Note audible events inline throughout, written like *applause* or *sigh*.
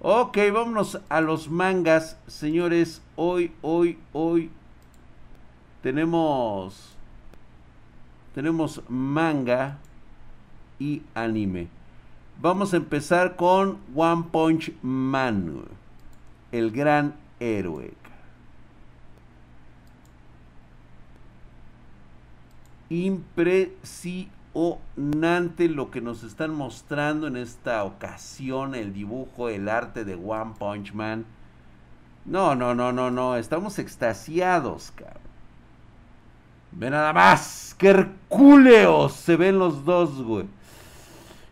Ok, vámonos a los mangas, señores. Hoy, hoy, hoy tenemos tenemos manga y anime. Vamos a empezar con One Punch Man, el gran héroe. Impresionante lo que nos están mostrando en esta ocasión, el dibujo, el arte de One Punch Man. No, no, no, no, no, estamos extasiados, cabrón. Ve nada más, que hercúleos se ven los dos, güey.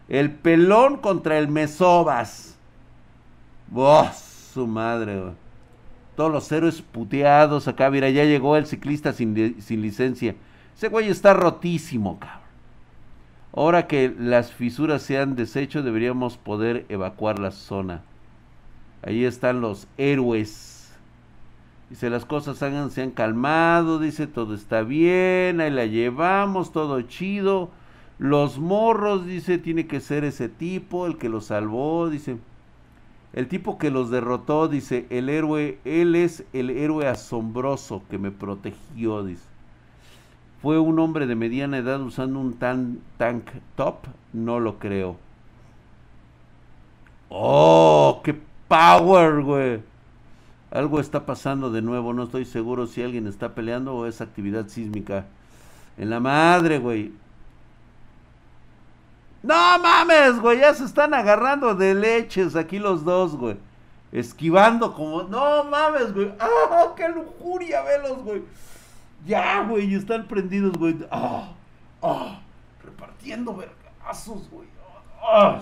El pelón contra el mesobas. ¡Vos! Su madre, güey. Todos los héroes puteados acá. Mira, ya llegó el ciclista sin, sin licencia. Ese güey está rotísimo, cabrón. Ahora que las fisuras se han deshecho, deberíamos poder evacuar la zona. Ahí están los héroes. Dice, las cosas se han calmado, dice, todo está bien, ahí la llevamos, todo chido. Los morros, dice, tiene que ser ese tipo, el que los salvó, dice. El tipo que los derrotó, dice, el héroe, él es el héroe asombroso que me protegió, dice. ¿Fue un hombre de mediana edad usando un tan, tank top? No lo creo. ¡Oh! ¡Qué power, güey! Algo está pasando de nuevo. No estoy seguro si alguien está peleando o es actividad sísmica. En la madre, güey. No mames, güey. Ya se están agarrando de leches aquí los dos, güey. Esquivando como... No mames, güey. ¡Ah, qué lujuria! Velos, güey. Ya, güey. Están prendidos, güey. ¡Ah! ¡Ah! Repartiendo vergazos, güey. ¡Ah!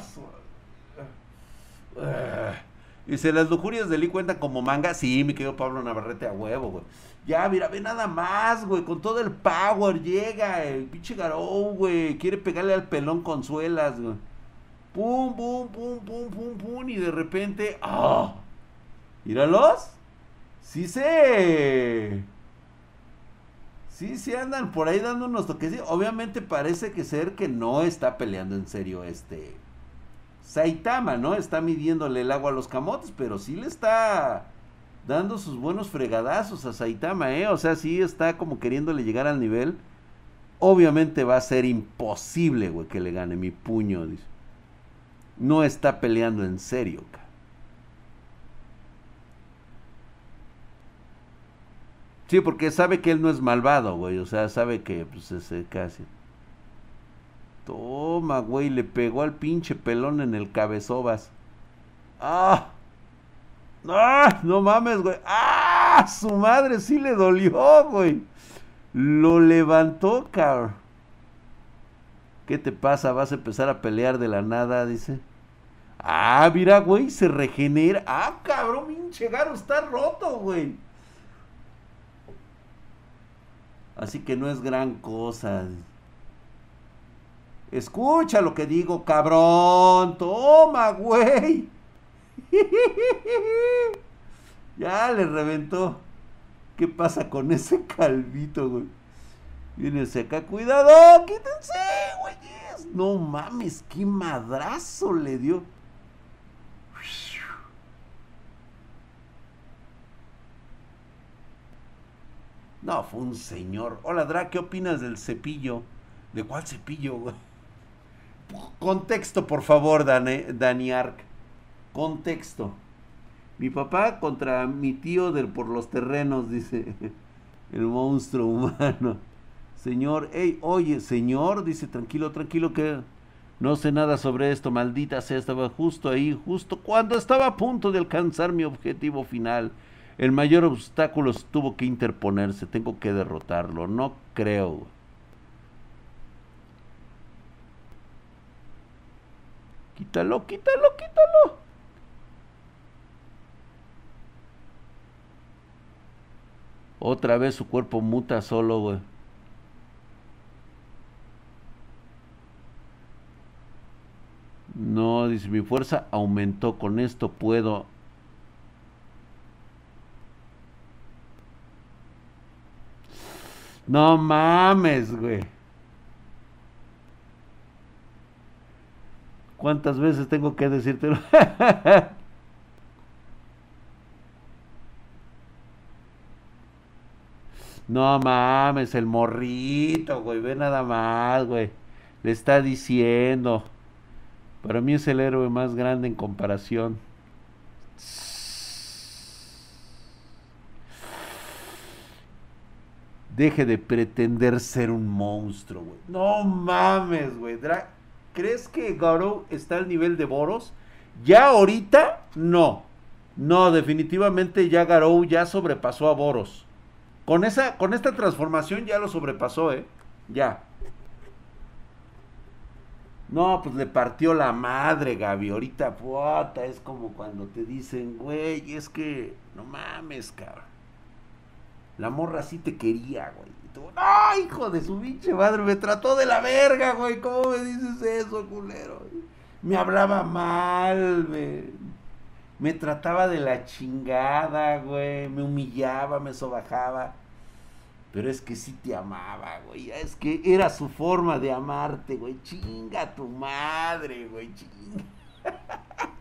ah. Dice, las lujurias de Lee cuentan como manga. Sí, mi querido Pablo Navarrete a huevo, güey. Ya, mira, ve nada más, güey. Con todo el power llega el pinche Garou, güey. Quiere pegarle al pelón con suelas, güey. Pum, pum, pum, pum, pum, pum. Y de repente. ¡Ah! Míralos. Sí se. Sí, sí andan por ahí dando unos toques. Obviamente parece que ser que no está peleando en serio este Saitama, ¿no? Está midiéndole el agua a los camotes, pero sí le está dando sus buenos fregadazos a Saitama, ¿eh? O sea, sí está como queriéndole llegar al nivel. Obviamente va a ser imposible, güey, que le gane mi puño. No está peleando en serio, cara. Sí, porque sabe que él no es malvado, güey. O sea, sabe que, pues, ese casi. Toma, güey, le pegó al pinche pelón en el cabezobas. ¡Ah! ¡Ah! No mames, güey. ¡Ah! Su madre sí le dolió, güey. Lo levantó, cabrón. ¿Qué te pasa? ¿Vas a empezar a pelear de la nada? Dice. Ah, mira, güey, se regenera. Ah, cabrón, pinche garo está roto, güey. Así que no es gran cosa. Escucha lo que digo, cabrón. Toma, güey. *laughs* ya le reventó. ¿Qué pasa con ese calvito, güey? Viene acá, cuidado, quítense, güeyes. No mames, qué madrazo le dio. No, fue un señor. Hola, Dra, ¿qué opinas del cepillo? ¿De cuál cepillo? Contexto, por favor, Dani, Ark. Contexto. Mi papá contra mi tío del, por los terrenos, dice *laughs* el monstruo humano. Señor, hey, oye, señor, dice, tranquilo, tranquilo, que no sé nada sobre esto, maldita sea, estaba justo ahí, justo cuando estaba a punto de alcanzar mi objetivo final. El mayor obstáculo tuvo que interponerse, tengo que derrotarlo, no creo. Quítalo, quítalo, quítalo. Otra vez su cuerpo muta solo, güey. No, dice, mi fuerza aumentó, con esto puedo... No mames, güey. ¿Cuántas veces tengo que decírtelo? *laughs* no mames, el morrito, güey. Ve nada más, güey. Le está diciendo. Para mí es el héroe más grande en comparación. Deje de pretender ser un monstruo, güey. No mames, güey. ¿Crees que Garou está al nivel de Boros? Ya ahorita, no. No, definitivamente ya Garou ya sobrepasó a Boros. Con, esa, con esta transformación ya lo sobrepasó, ¿eh? Ya. No, pues le partió la madre, Gaby. Ahorita, puta, es como cuando te dicen, güey, es que no mames, cabrón. La morra sí te quería, güey. No, hijo de su pinche madre, me trató de la verga, güey. ¿Cómo me dices eso, culero? Me hablaba mal, me, me trataba de la chingada, güey. Me humillaba, me sobajaba. Pero es que sí te amaba, güey. Es que era su forma de amarte, güey. Chinga tu madre, güey. Chinga. *laughs*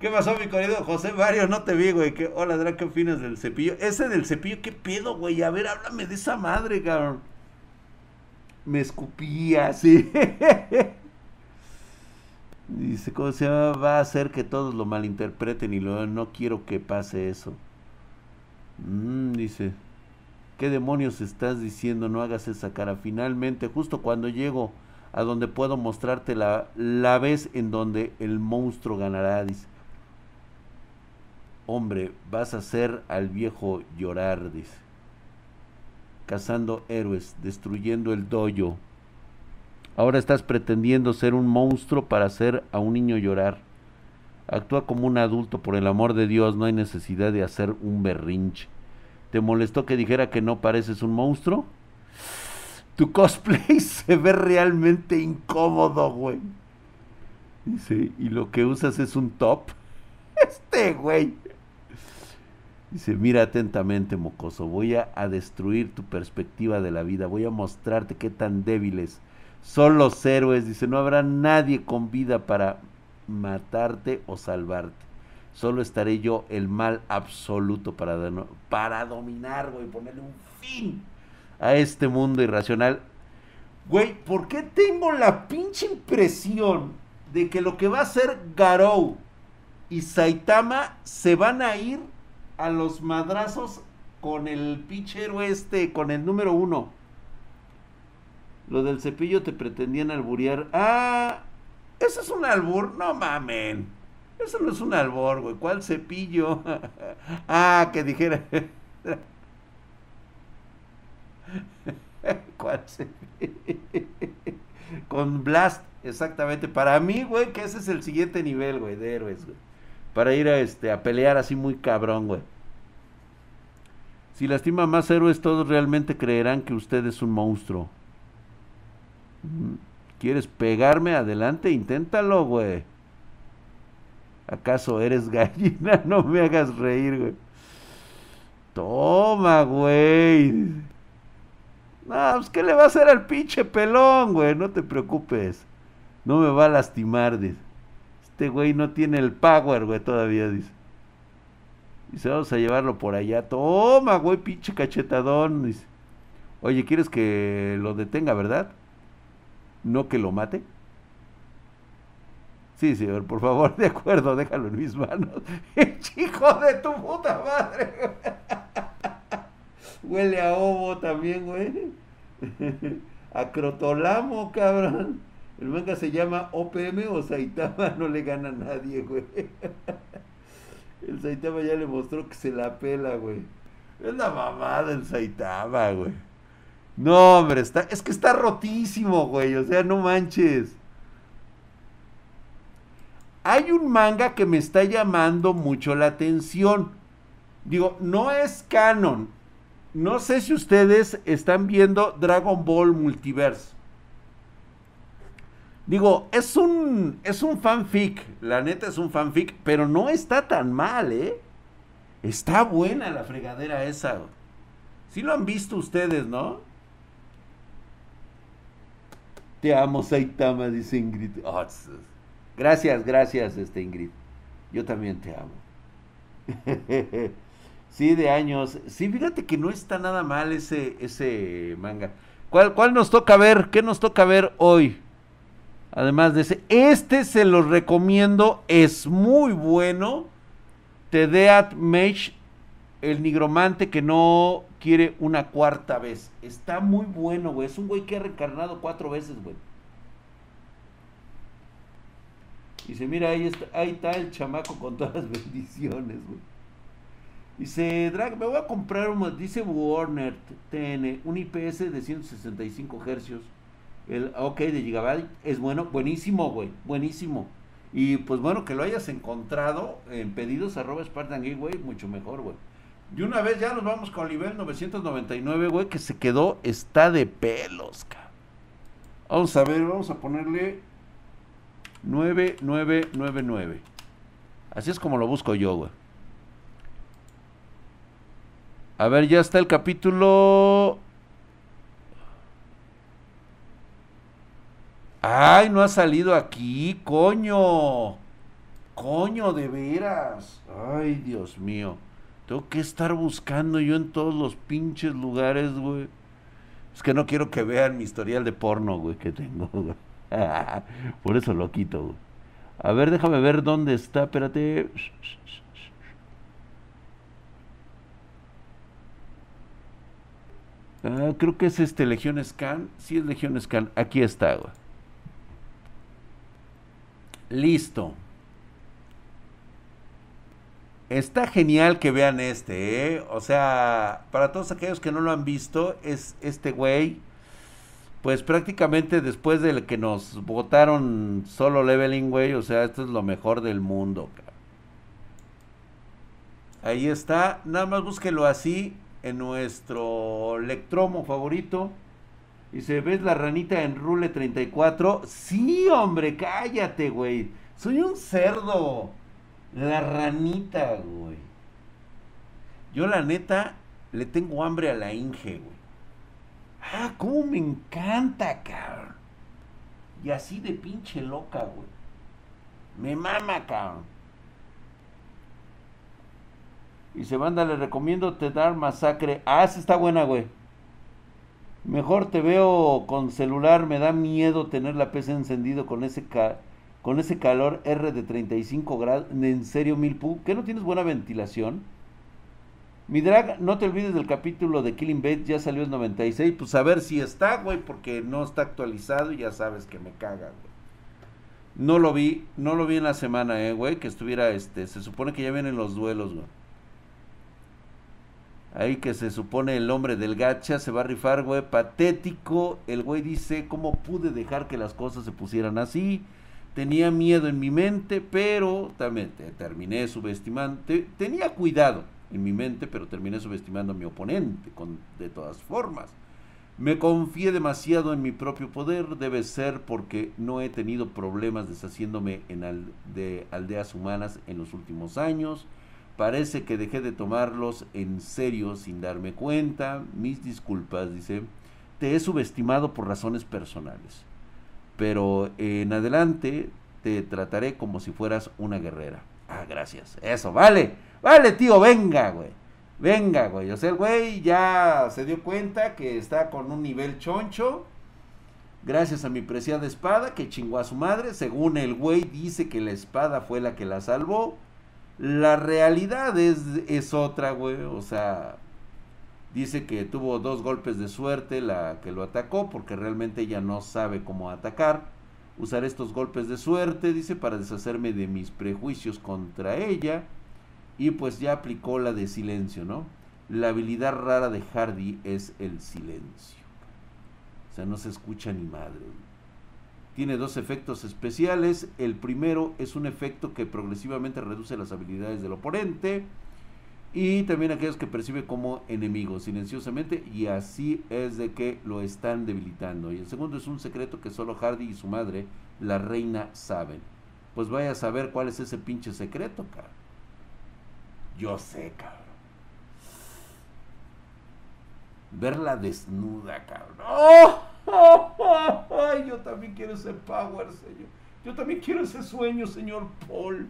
¿Qué pasó, mi querido José Mario? No te vi, güey. ¿Qué? Hola, Dra, ¿qué opinas del cepillo? Ese del cepillo, ¿qué pedo, güey? A ver, háblame de esa madre, cabrón. Me escupía, *laughs* sí. Dice, ¿cómo se llama? Va a hacer que todos lo malinterpreten y lo, no quiero que pase eso. Mm, dice, ¿qué demonios estás diciendo? No hagas esa cara. Finalmente, justo cuando llego a donde puedo mostrarte la, la vez en donde el monstruo ganará, dice. Hombre, vas a hacer al viejo llorar, dice. Cazando héroes, destruyendo el doyo. Ahora estás pretendiendo ser un monstruo para hacer a un niño llorar. Actúa como un adulto, por el amor de Dios, no hay necesidad de hacer un berrinche. ¿Te molestó que dijera que no pareces un monstruo? Tu cosplay *laughs* se ve realmente incómodo, güey. Dice, ¿y lo que usas es un top? *laughs* Este, güey. Dice, mira atentamente, mocoso, voy a, destruir tu perspectiva de la vida, voy a mostrarte qué tan débiles son los héroes. Dice, no habrá nadie con vida para matarte o salvarte. Solo estaré yo el mal absoluto para, para dominar, güey, ponerle un fin a este mundo irracional. Güey, ¿por qué tengo la pinche impresión de que lo que va a hacer Garou y Saitama se van a ir a los madrazos con el pinche héroe este, con el número uno? Lo del cepillo te pretendían alburear. Ah, ¿Eso es un albur? No mamen. Eso no es un albur, güey. ¿Cuál cepillo? *laughs* ah, que dijera. *laughs* ¿Cuál cepillo? *laughs* Con Blast, exactamente. Para mí, güey, que ese es el siguiente nivel, güey, de héroes, güey. Para ir a, este, a pelear así muy cabrón, güey. Si lastima más héroes, todos realmente creerán que usted es un monstruo. ¿Quieres pegarme? Adelante, inténtalo, güey. ¿Acaso eres gallina? *laughs* No me hagas reír, güey. Toma, güey. No, pues ¿qué le va a hacer al pinche pelón, güey? No te preocupes. No me va a lastimar, dice. Este güey no tiene el power, güey, todavía, dice. Dice, vamos a llevarlo por allá. Toma, güey, pinche cachetadón. Dice. Oye, ¿quieres que lo detenga, verdad? no que lo mate? Sí, señor, por favor, *laughs* de acuerdo, déjalo en mis manos. *laughs* ¡Hijo de tu puta madre! *laughs* Huele a ovo también, güey. A crotolamo, cabrón. El manga se llama OPM o Saitama, *laughs* no le gana a nadie, güey. El Saitama ya le mostró que se la pela, güey. Es la mamada el Saitama, güey. No, hombre, está, es que está rotísimo, güey. O sea, no manches. Hay un manga que me está llamando mucho la atención. Digo, no es canon. No sé si ustedes están viendo Dragon Ball Multiverse. Digo, es un, es un fanfic. La neta es un fanfic, pero no está tan mal, ¿eh? Está buena la fregadera esa. Sí lo han visto ustedes, ¿no? Te amo, Saitama, dice Ingrid. Oh, gracias, gracias, este Ingrid. Yo también te amo. *laughs* Sí, de años. Sí, fíjate que no está nada mal ese, ese manga. ¿Cuál, ¿Cuál nos toca ver? ¿Qué nos toca ver hoy? Además de ese. Este se los recomiendo. Es muy bueno. Tedeat Mage. El nigromante que no quiere una cuarta vez. Está muy bueno, güey. Es un güey que ha reencarnado cuatro veces, güey. Dice, mira, ahí está, ahí está el chamaco con todas las *laughs* bendiciones, güey. Dice, Drag, me voy a comprar un, dice Warner TN, un IPS de 165 hercios. El OK de Gigabyte es bueno, buenísimo, güey, buenísimo. Y pues bueno, que lo hayas encontrado en pedidos arroba Spartan Gateway, mucho mejor, güey. Y una vez ya nos vamos con el nivel 999, güey, que se quedó, está de pelos, cabrón. Vamos a ver, vamos a ponerle 9999. Así es como lo busco yo, güey. A ver, ya está el capítulo. Ay, no ha salido aquí, coño. Coño, de veras. Ay, Dios mío. Tengo que estar buscando yo en todos los pinches lugares, güey. Es que no quiero que vean mi historial de porno, güey, que tengo. *laughs* Por eso lo quito, güey. A ver, déjame ver dónde está, espérate. Ah, creo que es este Legión Scan. Sí es Legión Scan. Aquí está, güey. Listo. Está genial que vean este, ¿eh? O sea, para todos aquellos que no lo han visto, es este güey. Pues prácticamente después de que nos votaron solo leveling, güey. O sea, esto es lo mejor del mundo, Ahí está. Nada más búsquelo así en nuestro lectromo favorito. Y se ¿ves la ranita en Rule 34? Sí, hombre, cállate, güey. Soy un cerdo. La ranita, güey. Yo la neta le tengo hambre a la Inge, güey. Ah, cómo me encanta, cabrón. Y así de pinche loca, güey. Me mama, cabrón. Y se banda, le recomiendo te dar masacre. Ah, esa está buena, güey. Mejor te veo con celular, me da miedo tener la PC encendido con ese con ese calor R de 35 grados. En serio, Milpu, ¿qué no tienes buena ventilación? Mi drag, no te olvides del capítulo de Killing Bait, ya salió en 96. Pues a ver si está, güey, porque no está actualizado y ya sabes que me caga, güey. No lo vi, no lo vi en la semana, eh, güey, que estuviera este. Se supone que ya vienen los duelos, güey. Ahí que se supone el hombre del gacha se va a rifar, güey. Patético. El güey dice, ¿cómo pude dejar que las cosas se pusieran así? Tenía miedo en mi mente, pero también terminé subestimando. tenía cuidado en mi mente, pero terminé subestimando a mi oponente, con, de todas formas. Me confié demasiado en mi propio poder, debe ser porque no he tenido problemas deshaciéndome en de aldeas humanas en los últimos años Parece que dejé de tomarlos en serio sin darme cuenta. Mis disculpas, dice. Te he subestimado por razones personales. Pero en adelante te trataré como si fueras una guerrera. Ah, gracias. Eso, vale. Vale, tío, venga, güey. Venga, güey. O sea, el güey ya se dio cuenta que está con un nivel choncho. Gracias a mi preciada espada que chingó a su madre. Según el güey dice que la espada fue la que la salvó. La realidad es, es otra, güey. O sea, dice que tuvo dos golpes de suerte la que lo atacó porque realmente ella no sabe cómo atacar. Usar estos golpes de suerte, dice, para deshacerme de mis prejuicios contra ella. Y pues ya aplicó la de silencio, ¿no? La habilidad rara de Hardy es el silencio. O sea, no se escucha ni madre. Tiene dos efectos especiales. El primero es un efecto que progresivamente reduce las habilidades del oponente. Y también aquellos que percibe como enemigo silenciosamente. Y así es de que lo están debilitando. Y el segundo es un secreto que solo Hardy y su madre, la reina, saben. Pues vaya a saber cuál es ese pinche secreto, cabrón. Yo sé, cabrón. Verla desnuda, cabrón. ¡Oh! *laughs* Ay, yo también quiero ese power, Señor. Yo también quiero ese sueño, Señor Paul.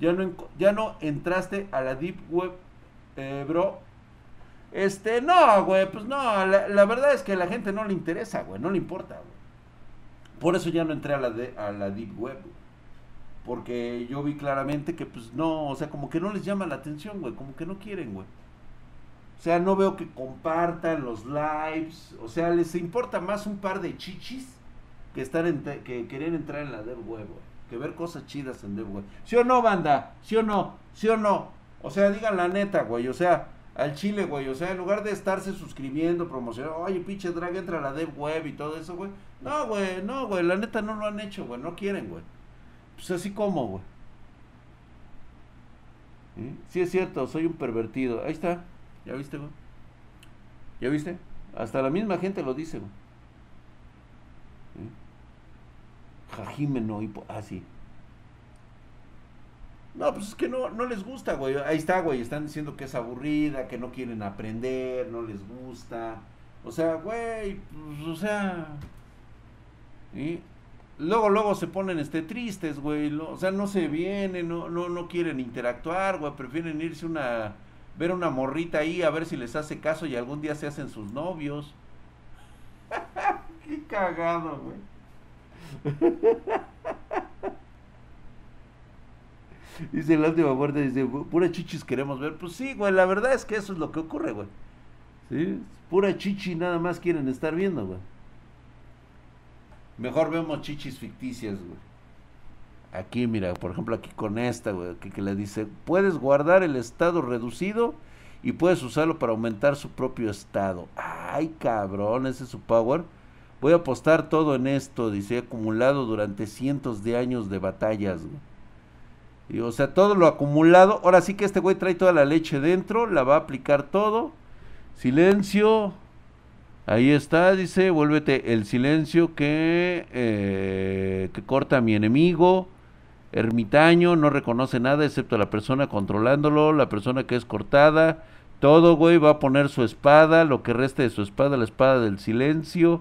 Ya no, ya no entraste a la Deep Web Eh, bro. Este, no, güey, pues no, la, verdad es que a la gente no le interesa, güey, no le importa, güey. Por eso ya no entré a la, de, a la Deep Web, Porque yo vi claramente que, pues no, o sea, como que no les llama la atención, güey, como que no quieren, güey. O sea, no veo que compartan los lives, o sea, les importa más un par de chichis que estar en que querer entrar en la Deep Web. Que ver cosas chidas en Deep Web. ¿Sí o no, banda? ¿Sí o no? ¿Sí o no? O sea, digan la neta, güey, o sea, al chile, güey. O sea, en lugar de estarse suscribiendo, promocionando, oye, pinche drag, entra a la dev web y todo eso, güey. No, güey, no, güey. La neta no lo han hecho, güey. No quieren, güey. Pues así como, güey. ¿Sí? es cierto, soy un pervertido. Ahí está. ¿Ya viste, güey? ¿Ya viste? Hasta la misma gente lo dice, güey. Jajimeno, ah, sí. No, pues es que no, no les gusta, güey. Ahí está, güey. Están diciendo que es aburrida, que no quieren aprender, no les gusta. O sea, güey, pues, o sea. Y luego, luego se ponen este tristes, güey. o sea, no se vienen, no, no, no quieren interactuar, güey. Prefieren irse una. Ver una morrita ahí a ver si les hace caso y algún día se hacen sus novios. *laughs* Qué cagado, güey. *laughs* Dice la última muerte, dice, pura chichis queremos ver. Pues sí, güey, la verdad es que eso es lo que ocurre, güey. ¿Sí? Pura chichi nada más quieren estar viendo, güey. Mejor vemos chichis ficticias, güey. Aquí, mira, por ejemplo, aquí con esta, güey, que, le dice, puedes guardar el estado reducido y puedes usarlo para aumentar su propio estado. Ay, cabrón, ese es su power. Voy a apostar todo en esto, dice, acumulado durante cientos de años de batallas, güey o sea, todo lo acumulado. Ahora sí que este güey trae toda la leche dentro, la va a aplicar todo. Silencio. Ahí está, dice, vuélvete el silencio que, eh, que corta a mi enemigo. Ermitaño, no reconoce nada excepto la persona controlándolo, la persona que es cortada. Todo, güey, va a poner su espada, lo que resta de su espada, la espada del silencio.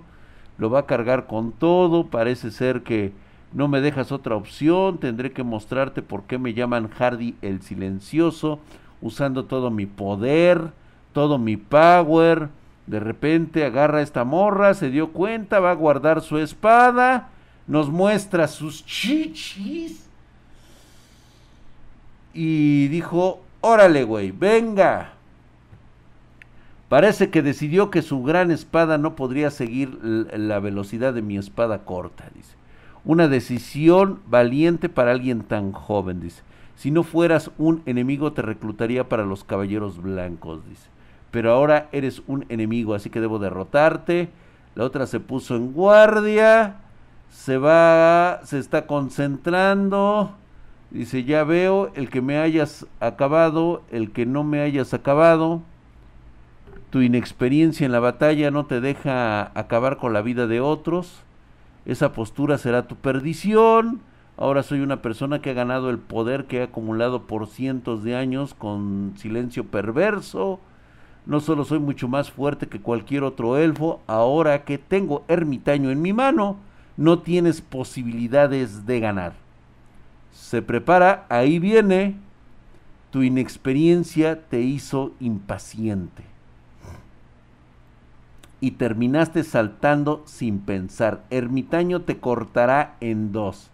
Lo va a cargar con todo. Parece ser que no me dejas otra opción, tendré que mostrarte por qué me llaman Hardy el silencioso, usando todo mi poder, todo mi power. De repente agarra esta morra, se dio cuenta, va a guardar su espada, nos muestra sus chichis. Y dijo, órale, güey, venga. Parece que decidió que su gran espada no podría seguir la velocidad de mi espada corta, dice. Una decisión valiente para alguien tan joven, dice. Si no fueras un enemigo te reclutaría para los caballeros blancos, dice. Pero ahora eres un enemigo, así que debo derrotarte. La otra se puso en guardia. Se va, se está concentrando. Dice, ya veo, el que me hayas acabado, el que no me hayas acabado. Tu inexperiencia en la batalla no te deja acabar con la vida de otros esa postura será tu perdición. Ahora soy una persona que ha ganado el poder que he acumulado por cientos de años con silencio perverso. No solo soy mucho más fuerte que cualquier otro elfo, ahora que tengo ermitaño en mi mano, no tienes posibilidades de ganar. Se prepara, ahí viene. Tu inexperiencia te hizo impaciente y terminaste saltando sin pensar. Ermitaño te cortará en dos.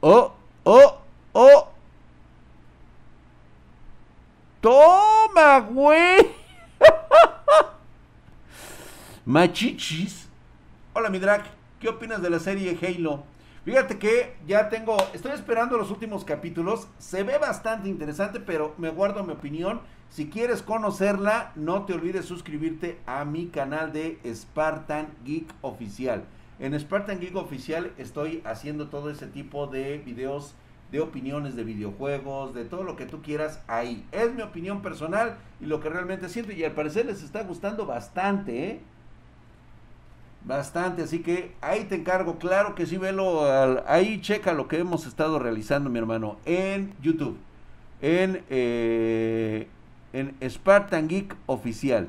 Oh, oh, oh. Toma, güey. *laughs* Machichis. Hola, mi drag. ¿Qué opinas de la serie Halo? Fíjate que ya tengo, estoy esperando los últimos capítulos. Se ve bastante interesante, pero me guardo mi opinión si quieres conocerla, no te olvides suscribirte a mi canal de Spartan Geek Oficial. En Spartan Geek Oficial estoy haciendo todo ese tipo de videos de opiniones de videojuegos, de todo lo que tú quieras ahí. Es mi opinión personal y lo que realmente siento y al parecer les está gustando bastante, ¿eh? Bastante, así que ahí te encargo, claro que sí, velo, ahí checa lo que hemos estado realizando, mi hermano, en YouTube, en eh, en Spartan Geek Oficial.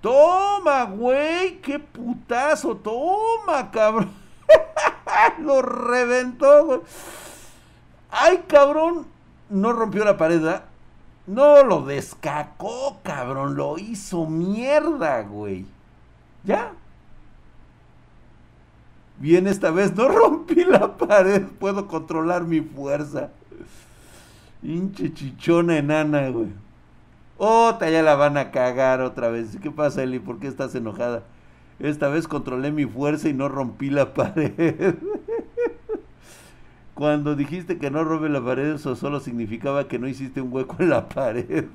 Toma, güey, qué putazo, toma, cabrón. *laughs* Lo reventó, güey. Ay, cabrón. no rompió la pared. No, lo descacó, cabrón. Lo hizo mierda, güey. ¿Ya? Bien, esta vez no rompí la pared. Puedo controlar mi fuerza. Hinche chichona enana, güey. Otra, ya la van a cagar otra vez. ¿Qué pasa, Eli? ¿Por qué estás enojada? Esta vez controlé mi fuerza y no rompí la pared. Cuando dijiste que no rompe la pared, eso solo significaba que no hiciste un hueco en la pared.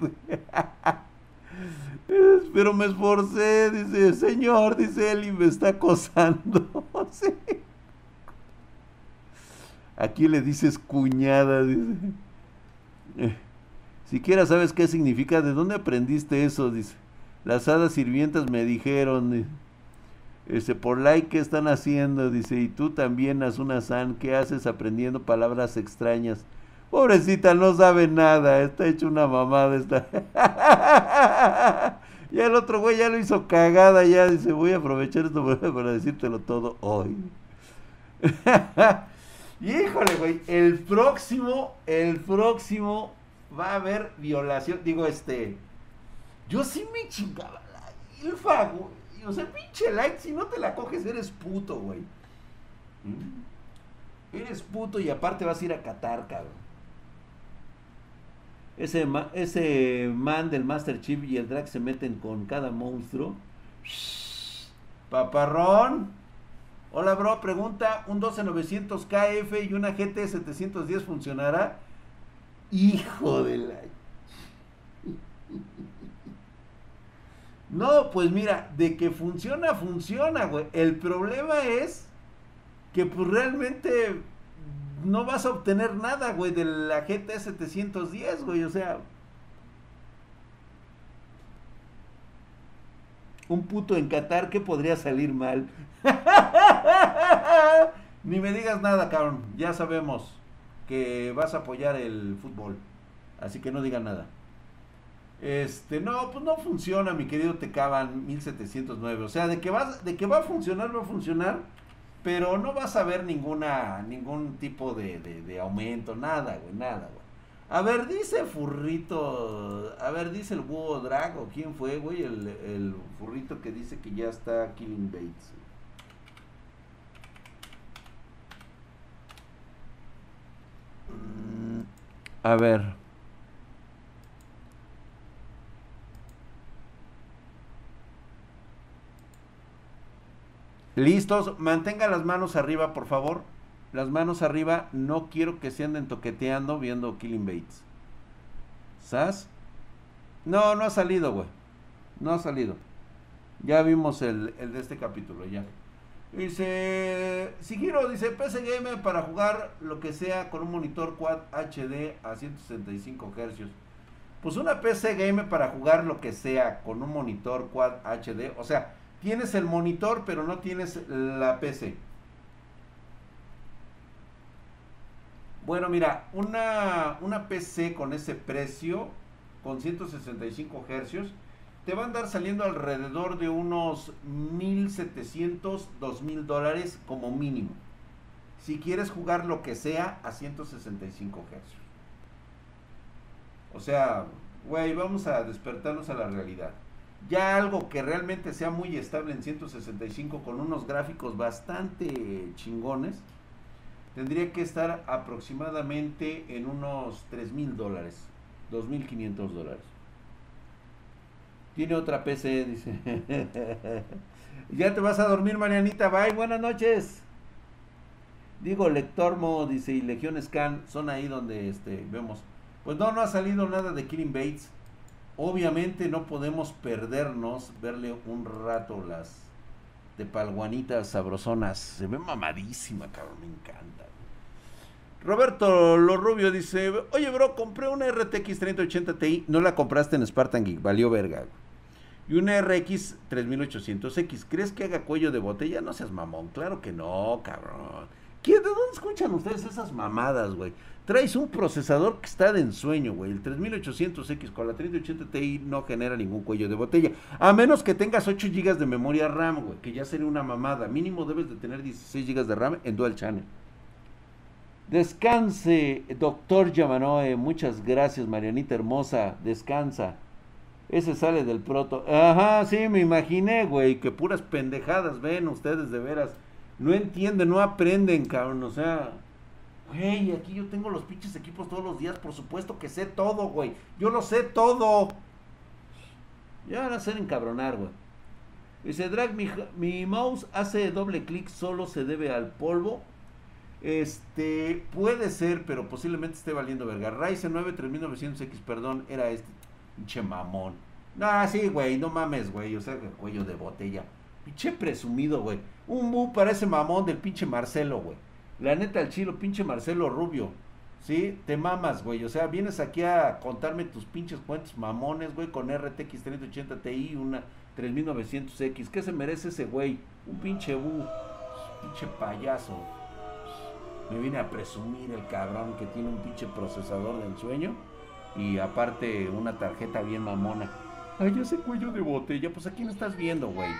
*laughs* Pero me esforcé, dice, señor, dice él, y me está acosando. *laughs* Aquí le dices cuñada, dice. Eh, siquiera sabes qué significa, ¿de dónde aprendiste eso? Dice. Las hadas sirvientas me dijeron. Este, por like, ¿qué están haciendo? Dice, y tú también, una San, ¿qué haces aprendiendo palabras extrañas? Pobrecita, no sabe nada, está hecho una mamada. Está... *laughs* ya el otro güey ya lo hizo cagada, ya dice, voy a aprovechar esto para, decírtelo todo hoy. *laughs* Híjole, güey, el próximo, el próximo va a haber violación. Digo, este, yo sí me chingaba la ilfa, güey. O sea, pinche like, si no te la coges, eres puto, güey. ¿Mm? Eres puto y aparte vas a ir a Qatar, cabrón. Ese, ese man del Master Chief y el drag se meten con cada monstruo. Paparrón. Hola, bro. Pregunta: ¿un 12900 KF y una GT 710 funcionará? Hijo de la. *laughs* No, pues mira, de que funciona, funciona, güey. El problema es que pues realmente no vas a obtener nada, güey, de la GT 710, güey. O sea, un puto en Qatar que podría salir mal. *laughs* Ni me digas nada, cabrón. Ya sabemos que vas a apoyar el fútbol. Así que no digan nada. Este, no, pues no funciona, mi querido Tecaban 1709. O sea, de que, vas, de que va a funcionar, va a funcionar, pero no vas a ver ninguna, ningún tipo de, de, aumento, nada, güey, nada, güey. A ver, dice Furrito, a ver, dice el Búho Drago, ¿quién fue, güey? El, el Furrito que dice que ya está Killing Bates. A ver. Listos, mantenga las manos arriba, por favor. Las manos arriba, no quiero que se anden toqueteando viendo Killing Bates. ¿Sas? No, no ha salido, güey. No ha salido. Ya vimos el, de este capítulo, ya. Dice, Sigiro dice, PC Gamer para jugar lo que sea con un monitor Quad HD a 165 Hz. Pues una PC Gamer para jugar lo que sea con un monitor Quad HD, o sea, Tienes el monitor, pero no tienes la PC. Bueno, mira, una, una PC con ese precio, con 165 Hz, te va a andar saliendo alrededor de unos 1700, 2000 dólares como mínimo. Si quieres jugar lo que sea a 165 Hz. O sea, güey, vamos a despertarnos a la realidad ya algo que realmente sea muy estable en 165 con unos gráficos bastante chingones, tendría que estar aproximadamente en unos 3 mil dólares, 2.500 dólares. Tiene otra PC, dice. *laughs* ya te vas a dormir, Marianita. Bye, buenas noches. Digo, Lectormo, dice, y Legión Scan son ahí donde este, vemos. Pues no, no ha salido nada de Killing Bates. Obviamente no podemos perdernos verle un rato las de palguanitas sabrosonas. Se ve mamadísima, cabrón, me encanta. Roberto Lo Rubio dice, oye bro, compré una RTX 3080 Ti, no la compraste en Spartan Geek, valió verga. Y una RX 3800X, ¿crees que haga cuello de botella? No seas mamón, claro que no, cabrón. ¿De dónde escuchan ustedes esas mamadas, güey? Traes un procesador que está de ensueño, güey. El 3800X con la 3080 Ti no genera ningún cuello de botella. A menos que tengas 8 GB de memoria RAM, güey. Que ya sería una mamada. Mínimo debes de tener 16 GB de RAM en Dual Channel. Descanse, doctor Yamanoe. Muchas gracias, Marianita hermosa. Descansa. Ese sale del proto. Ajá, sí, me imaginé, güey. Que puras pendejadas ven ustedes de veras. No entienden, no aprenden, cabrón. O sea, güey, aquí yo tengo los pinches equipos todos los días. Por supuesto que sé todo, güey. Yo lo sé todo. Ya van a hacer encabronar, güey. Dice, Drag, mi, mi mouse hace doble clic, solo se debe al polvo. Este, puede ser, pero posiblemente esté valiendo verga. Ryzen 9 3900X, perdón, era este pinche mamón. Ah, sí, güey, no mames, güey. O sea, cuello de botella. Pinche presumido, güey. Un bu para ese mamón del pinche Marcelo, güey. La neta, el chilo, pinche Marcelo Rubio. ¿Sí? Te mamas, güey. O sea, vienes aquí a contarme tus pinches cuentos mamones, güey, con RTX 3080 Ti, una 3900X. ¿Qué se merece ese güey? Un pinche bu. Pinche payaso. Me viene a presumir el cabrón que tiene un pinche procesador de ensueño. Y aparte una tarjeta bien mamona. Ay, ese cuello de botella. Pues a quién estás viendo, güey.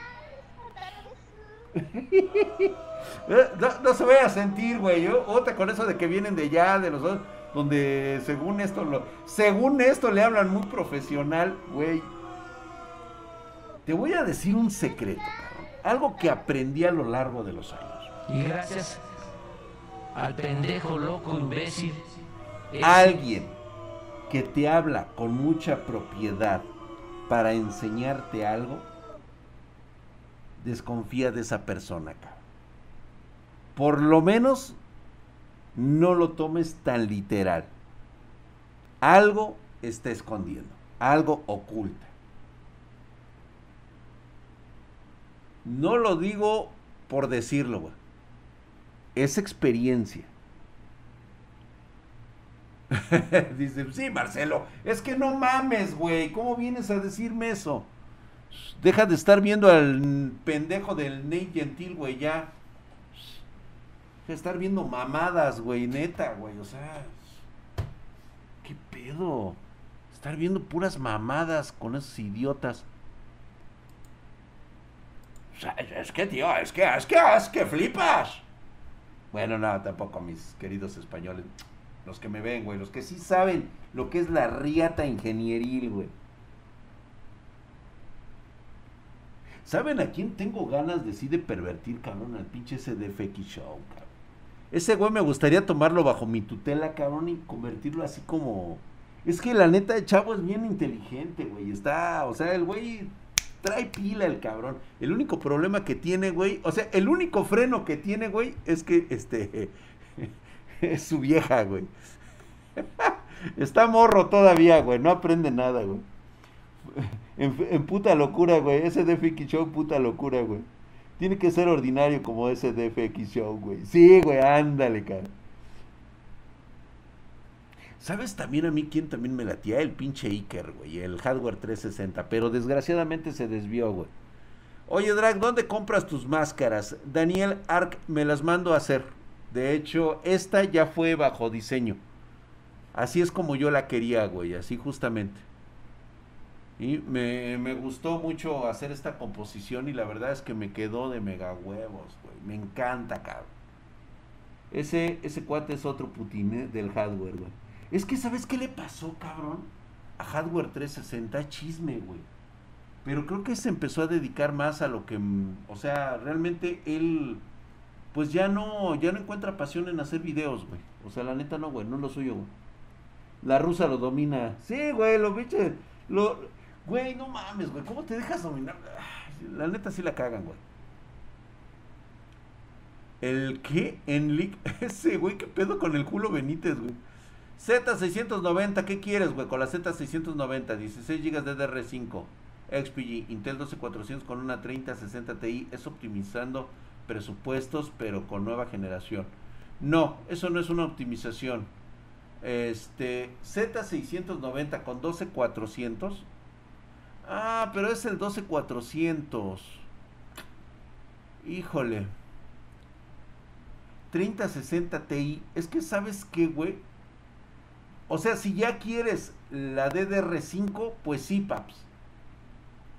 *laughs* no, se vaya a sentir, güey. Otra con eso de que vienen de allá, de los dos, donde según esto lo, según esto le hablan muy profesional, güey. Te voy a decir un secreto, cabrón. Algo que aprendí a lo largo de los años. Y gracias al pendejo loco imbécil. Alguien que te habla con mucha propiedad para enseñarte algo, desconfía de esa persona, cabrón. Por lo menos no lo tomes tan literal. Algo está escondiendo, algo oculta. No lo digo por decirlo, güey. Es experiencia. *laughs* Dice, sí, Marcelo, es que no mames, güey. ¿Cómo vienes a decirme eso? Deja de estar viendo al pendejo del Nate Gentil, güey, ya. Deja de estar viendo mamadas, güey, neta, güey. O sea, ¿qué pedo? Estar viendo puras mamadas con esos idiotas. es que, tío, es que, es que, es que flipas. Bueno, no, tampoco, mis queridos españoles. Los que me ven, güey. Los que sí saben lo que es la riata ingenieril, güey. ¿Saben a quién tengo ganas de sí de pervertir, cabrón? Al pinche SDFX Show, cabrón. Ese güey me gustaría tomarlo bajo mi tutela, cabrón, y convertirlo así como... Es que la neta, el chavo es bien inteligente, güey. Está, o sea, el güey trae pila el cabrón. El único problema que tiene, güey, o sea, el único freno que tiene, güey, es que, este, *laughs* es su vieja, güey. *laughs* Está morro todavía, güey. No aprende nada, güey. *laughs* En, puta locura, güey. Ese DFX Show, puta locura, güey. Tiene que ser ordinario como ese DFX Show, güey. Sí, güey, ándale, cara. ¿Sabes también a mí quién también me latía? El pinche Iker, güey. El hardware 360. Pero desgraciadamente se desvió, güey. Oye, Drag, ¿dónde compras tus máscaras? Daniel Ark, me las mando a hacer. De hecho, esta ya fue bajo diseño. Así es como yo la quería, güey, así justamente. Y me, me, gustó mucho hacer esta composición y la verdad es que me quedó de mega huevos, güey. Me encanta, cabrón. Ese, ese cuate es otro putín del hardware, güey. Es que, ¿sabes qué le pasó, cabrón? A Hardware 360, chisme, güey. Pero creo que se empezó a dedicar más a lo que, mm, o sea, realmente él pues ya no, ya no encuentra pasión en hacer videos, güey. O sea, la neta no, güey, no lo suyo, güey. La rusa lo domina. Sí, güey, lo biche, lo, güey, no mames, güey, ¿cómo te dejas dominar? La neta sí la cagan, güey. ¿El qué? En *laughs* ese, güey, ¿qué pedo con el culo Benítez, güey? Z690, ¿qué quieres, güey? Con la Z690, 16 GB de DDR5, XPG, Intel 12400 con una 3060 Ti, es optimizando presupuestos, pero con nueva generación. No, eso no es una optimización. Este Z690 con 12400. Ah, pero es el 12400. Híjole. 3060 Ti. Es que sabes qué, güey. O sea, si ya quieres la DDR5, pues sí, paps.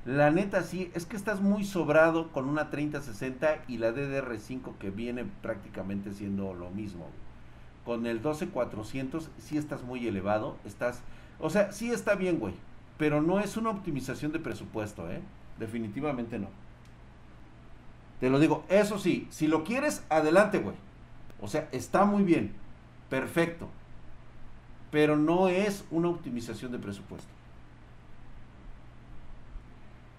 La neta sí, es que estás muy sobrado con una 3060 y la DDR5 que viene prácticamente siendo lo mismo. con el 12400 sí estás muy elevado, estás, o sea, sí está bien, güey, pero no es una optimización de presupuesto, ¿eh? Definitivamente no. Te lo digo, eso sí, si lo quieres, adelante, güey. O sea, está muy bien, perfecto, pero no es una optimización de presupuesto.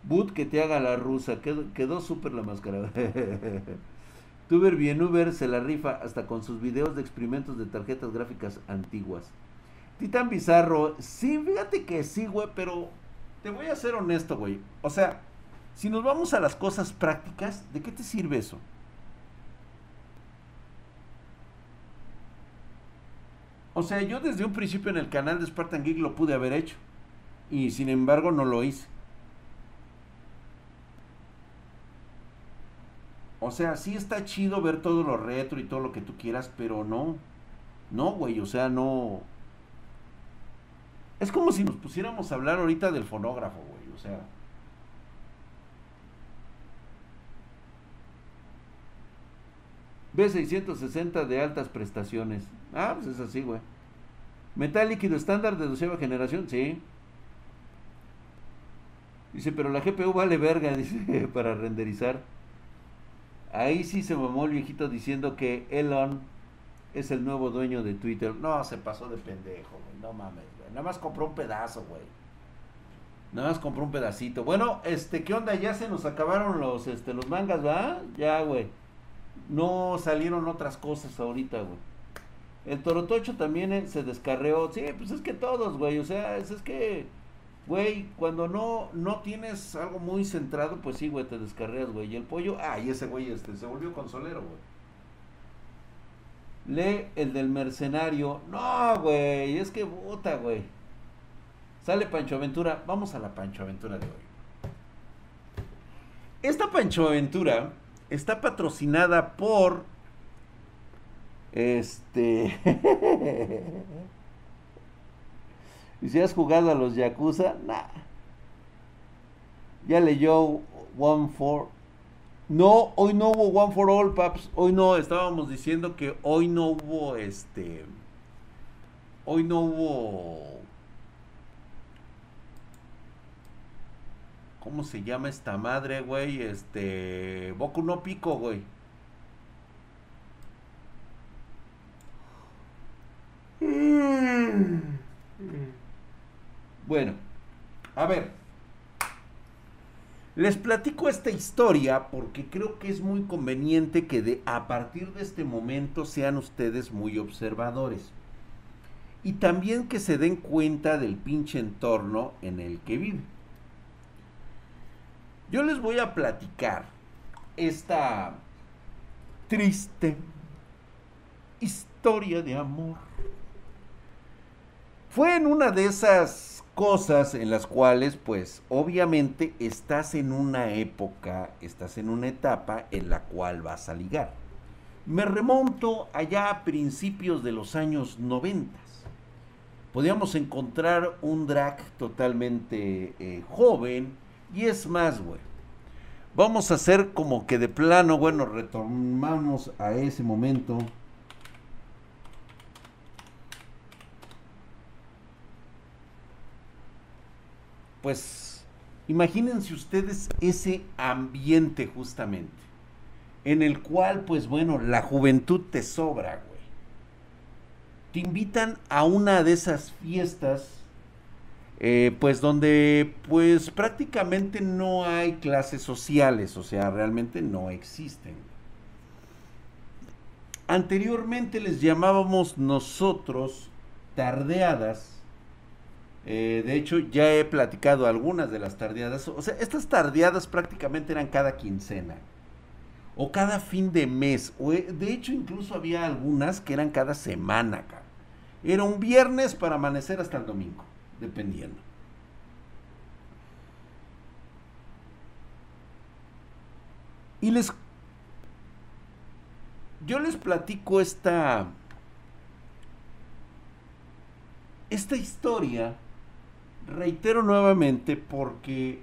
Boot que te haga la rusa, quedó, quedó súper la máscara. *laughs* Tuber bien Uber se la rifa hasta con sus videos de experimentos de tarjetas gráficas antiguas. Titán Bizarro, sí, fíjate que sí, güey, pero te voy a ser honesto, güey. O sea, si nos vamos a las cosas prácticas, ¿de qué te sirve eso? O sea, yo desde un principio en el canal de Spartan Geek lo pude haber hecho. Y sin embargo no lo hice. O sea, sí está chido ver todo lo retro y todo lo que tú quieras, pero no. No, güey, o sea, no. Es como si nos pusiéramos a hablar ahorita del fonógrafo, güey, o sea. B660 de altas prestaciones. Ah, pues es así, güey. Metal líquido estándar de doceava generación, sí. Dice, pero la GPU vale verga, *laughs* dice, para renderizar. Ahí sí se mamó el viejito diciendo que Elon es el nuevo dueño de Twitter. No, se pasó de pendejo, güey. No mames. Nada más compró un pedazo, güey. Nada más compró un pedacito. Bueno, este, ¿qué onda? Ya se nos acabaron los, este, los mangas, ¿va? Ya, güey. No salieron otras cosas ahorita, güey. El Torotocho también eh, se descarreó. Sí, pues es que todos, güey. O sea, es, es que, güey, cuando no, no tienes algo muy centrado, pues sí, güey, te descarreas, güey. Y el pollo, ah, y ese güey este, se volvió consolero, güey. Lee el del mercenario. No, güey, es que puta, güey. Sale Pancho Aventura. Vamos a la Pancho Aventura de hoy. Esta Pancho Aventura está patrocinada por este *laughs* y si has jugado a los Yakuza, nah. Ya leyó One for No, hoy no hubo One for All, paps. Hoy no, estábamos diciendo que hoy no hubo este hoy no hubo ¿Cómo se llama esta madre, güey? Este. Boku no Pico, güey. Bueno, a ver. Les platico esta historia porque creo que es muy conveniente que de, a partir de este momento sean ustedes muy observadores. Y también que se den cuenta del pinche entorno en el que viven. Yo les voy a platicar esta triste historia de amor. Fue en una de esas cosas en las cuales, pues, obviamente estás en una época, estás en una etapa en la cual vas a ligar. Me remonto allá a principios de los años 90. Podíamos encontrar un drag totalmente eh, joven, y es más, güey. Vamos a hacer como que de plano, bueno, retomamos a ese momento. Pues imagínense ustedes ese ambiente justamente, en el cual, pues bueno, la juventud te sobra, güey. Te invitan a una de esas fiestas eh, pues donde pues prácticamente no hay clases sociales, o sea, realmente no existen. Anteriormente les llamábamos nosotros tardeadas. Eh, de hecho, ya he platicado algunas de las tardeadas. O sea, estas tardeadas prácticamente eran cada quincena. O cada fin de mes. O, eh, de hecho, incluso había algunas que eran cada semana. Era un viernes para amanecer hasta el domingo dependiendo. Y les... Yo les platico esta... Esta historia, reitero nuevamente, porque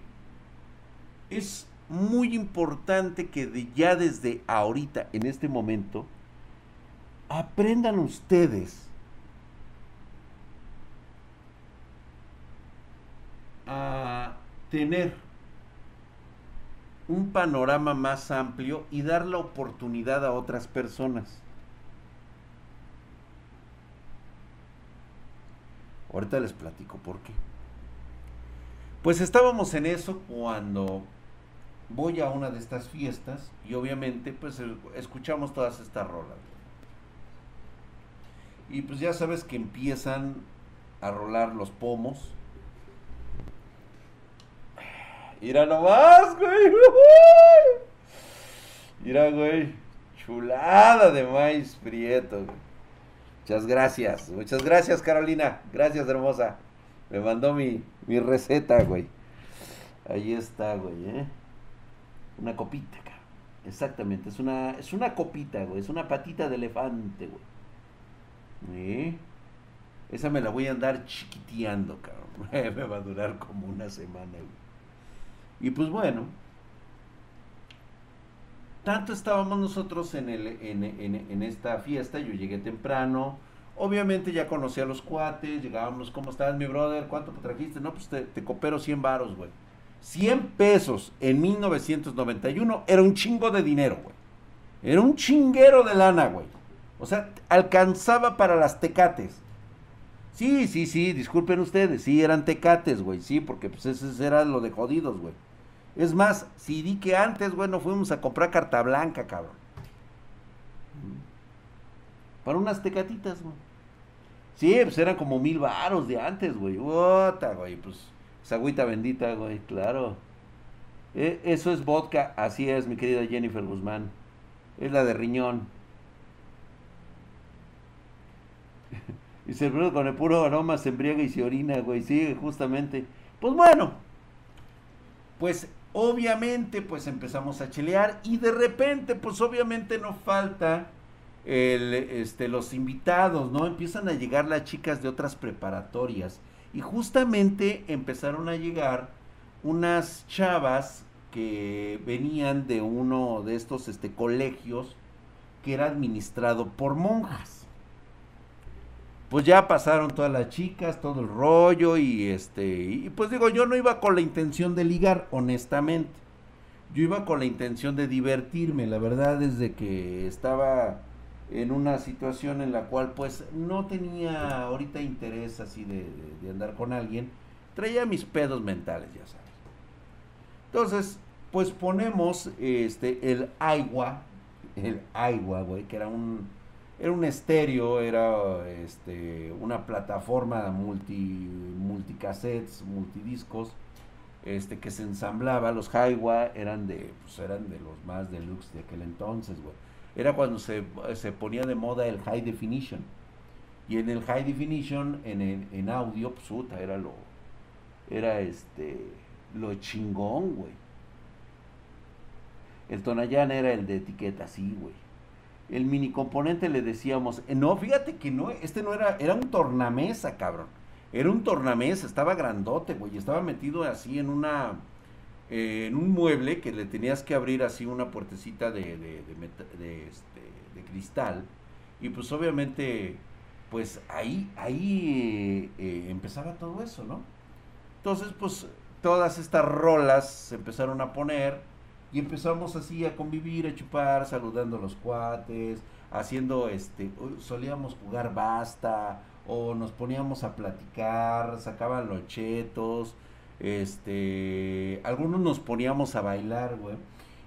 es muy importante que de, ya desde ahorita, en este momento, aprendan ustedes a tener un panorama más amplio y dar la oportunidad a otras personas. Ahorita les platico por qué. Pues estábamos en eso cuando voy a una de estas fiestas y obviamente pues escuchamos todas estas rolas. Y pues ya sabes que empiezan a rolar los pomos. Mira nomás, güey. Mira, güey. Chulada de maíz prieto, Muchas gracias. Muchas gracias, Carolina. Gracias, hermosa. Me mandó mi, mi receta, güey. Ahí está, güey, ¿eh? Una copita, cabrón. Exactamente, es una, es una copita, güey. Es una patita de elefante, güey. ¿Eh? Esa me la voy a andar chiquiteando, cabrón. *laughs* me va a durar como una semana, güey. Y pues bueno, tanto estábamos nosotros en, el, en, en, esta fiesta, yo llegué temprano, obviamente ya conocí a los cuates, llegábamos, ¿cómo estás mi brother? ¿Cuánto trajiste? No, pues te, te coopero 100 varos, güey. 100 pesos en 1991 era un chingo de dinero, güey. Era un chinguero de lana, güey. O sea, alcanzaba para las tecates. Sí, sí, sí, disculpen ustedes, sí, eran tecates, güey, sí, porque pues ese era lo de jodidos, güey. Es más, si di que antes, bueno, fuimos a comprar carta blanca, cabrón. Para unas tecatitas, güey. Sí, pues eran como mil varos de antes, güey. Ota, güey, pues esa agüita bendita, güey, claro. E, eso es vodka, así es, mi querida Jennifer Guzmán. Es la de riñón. *laughs* y se con el puro aroma se embriaga y se orina, güey. Sí, justamente. Pues bueno, pues Obviamente, pues empezamos a chelear y de repente, pues obviamente no falta el, este, los invitados, ¿no? Empiezan a llegar las chicas de otras preparatorias y justamente empezaron a llegar unas chavas que venían de uno de estos este, colegios que era administrado por monjas pues ya pasaron todas las chicas, todo el rollo y este, y pues digo, yo no iba con la intención de ligar, honestamente. Yo iba con la intención de divertirme, la verdad es de que estaba en una situación en la cual pues no tenía ahorita interés así de, de andar con alguien, traía mis pedos mentales, ya sabes. Entonces, pues ponemos este el agua, el agua, güey, que era un era un estéreo, era este, una plataforma multi, multicassettes, multidiscos, este, que se ensamblaba, los Highwa eran de, pues eran de los más deluxe de aquel entonces, güey. Era cuando se, ponía de moda el High Definition. Y en el High Definition, en, en audio, pues, era lo, era este, lo chingón, güey. El Tonayán era el de etiqueta, sí, güey el mini componente le decíamos, eh, no, fíjate que no, este no era, era un tornamesa, cabrón. Era un tornamesa, estaba grandote, güey, estaba metido así en una, eh, en un mueble que le tenías que abrir así una puertecita de, de, de, este, de cristal. Y pues obviamente, pues ahí, ahí eh, empezaba todo eso, ¿no? Entonces, pues todas estas rolas se empezaron a poner y empezamos así a convivir, a chupar, saludando a los cuates, haciendo este, solíamos jugar basta, o nos poníamos a platicar, sacaban los chetos, este, algunos nos poníamos a bailar, güey.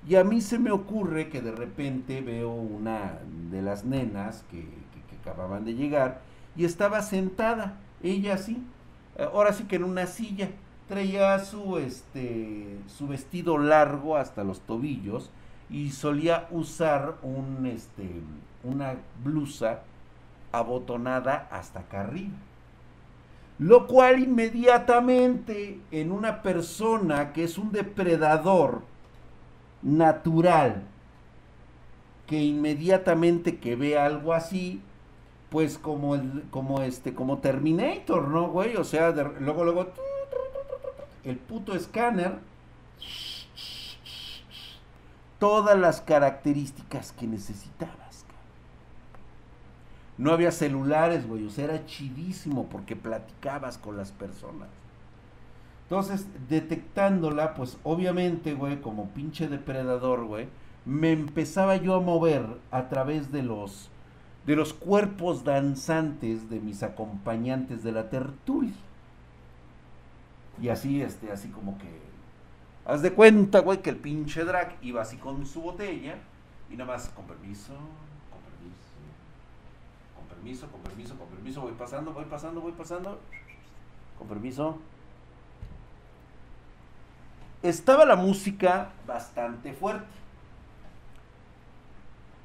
Y a mí se me ocurre que de repente veo una de las nenas que, acababan de llegar y estaba sentada, ella así, ahora sí que en una silla traía su este su vestido largo hasta los tobillos y solía usar un este una blusa abotonada hasta acá arriba. Lo cual inmediatamente en una persona que es un depredador natural, que inmediatamente que ve algo así, pues como el, como este, como Terminator, ¿no, güey? O sea, luego, luego, el puto escáner todas las características que necesitabas. No había celulares, güey. O sea, era chidísimo porque platicabas con las personas. Entonces, detectándola, pues obviamente, güey, como pinche depredador, güey, me empezaba yo a mover a través de los de los cuerpos danzantes de mis acompañantes de la tertulia. Y así, este, así como que. Haz de cuenta, güey, que el pinche drag iba así con su botella y nada más, con permiso, permiso, con permiso, con permiso, voy pasando, voy pasando, voy pasando, con permiso. Estaba la música bastante fuerte.